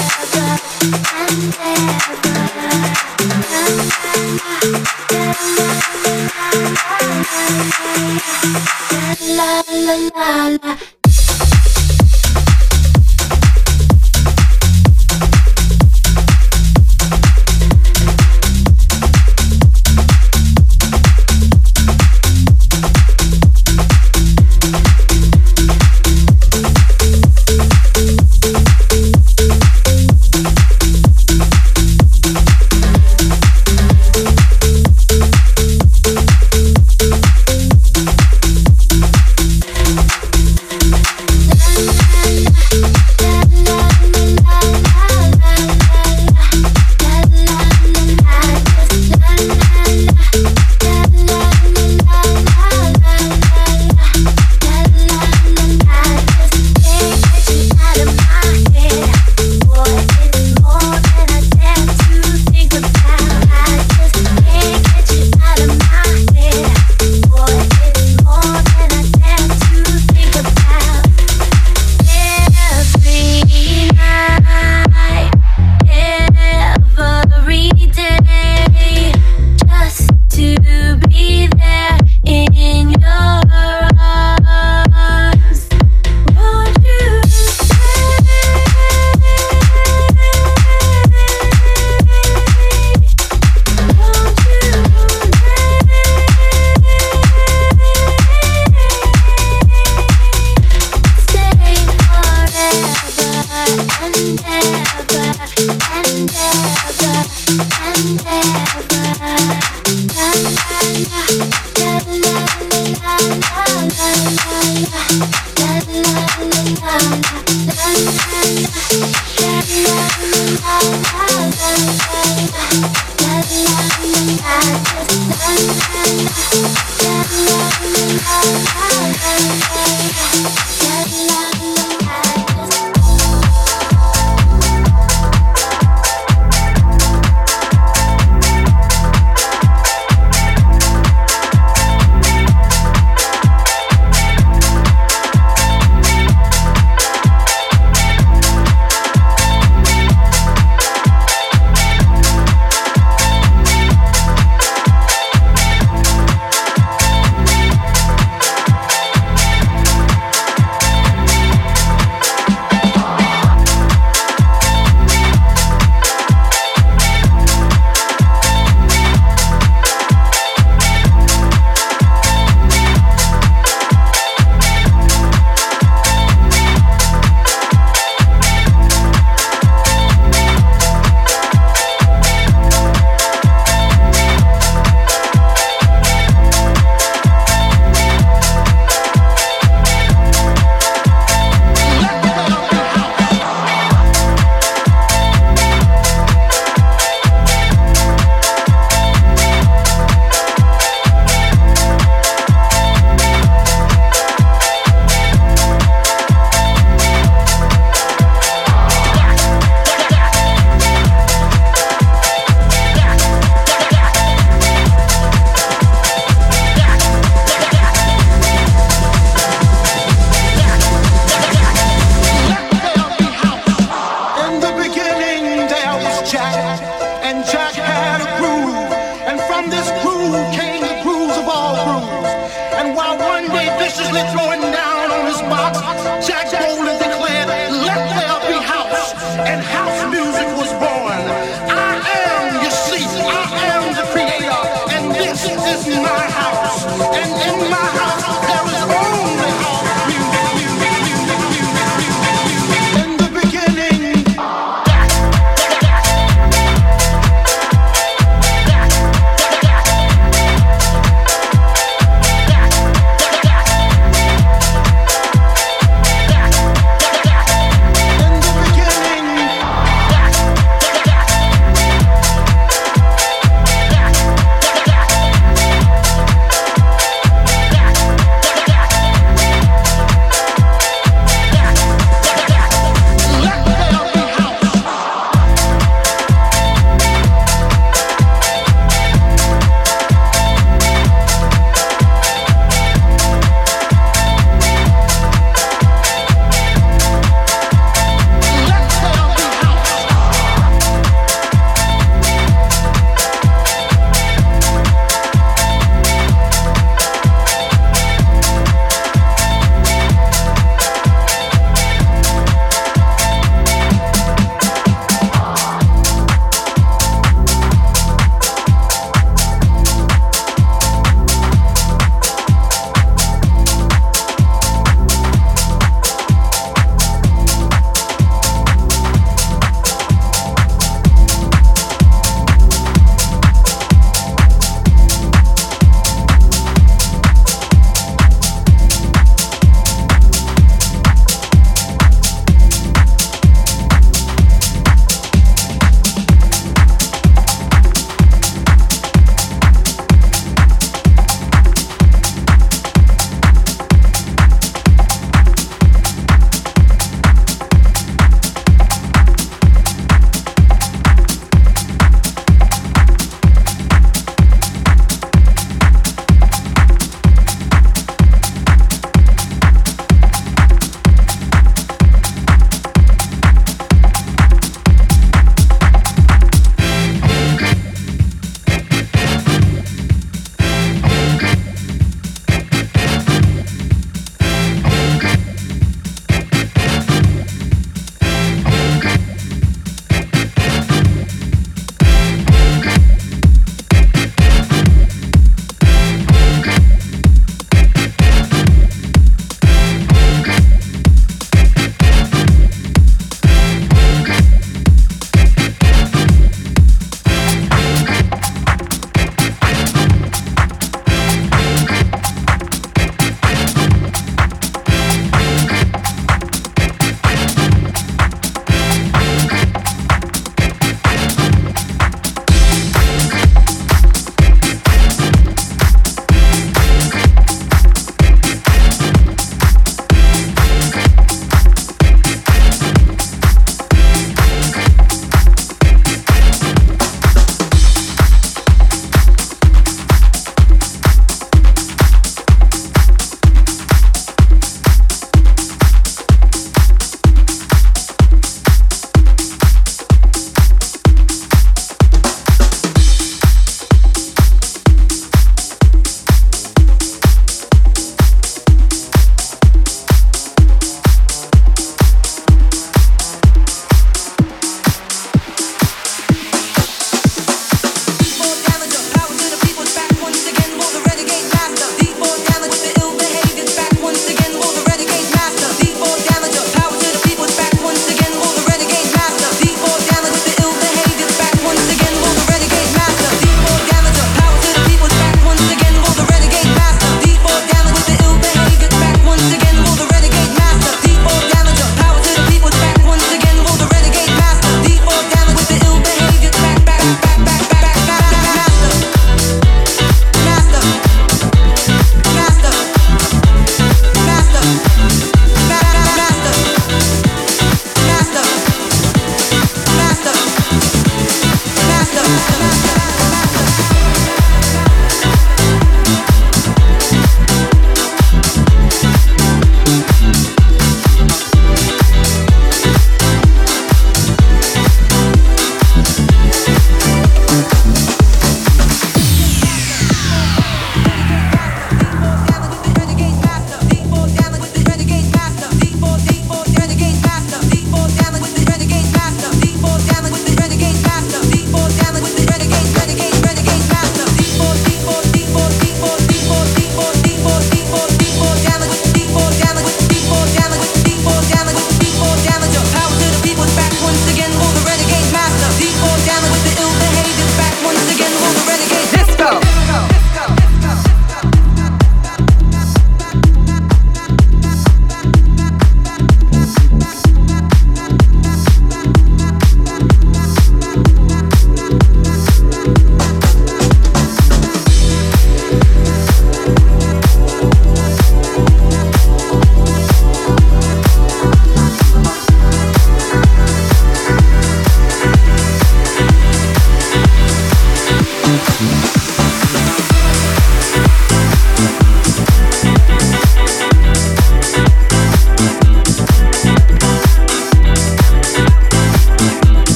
I'm there.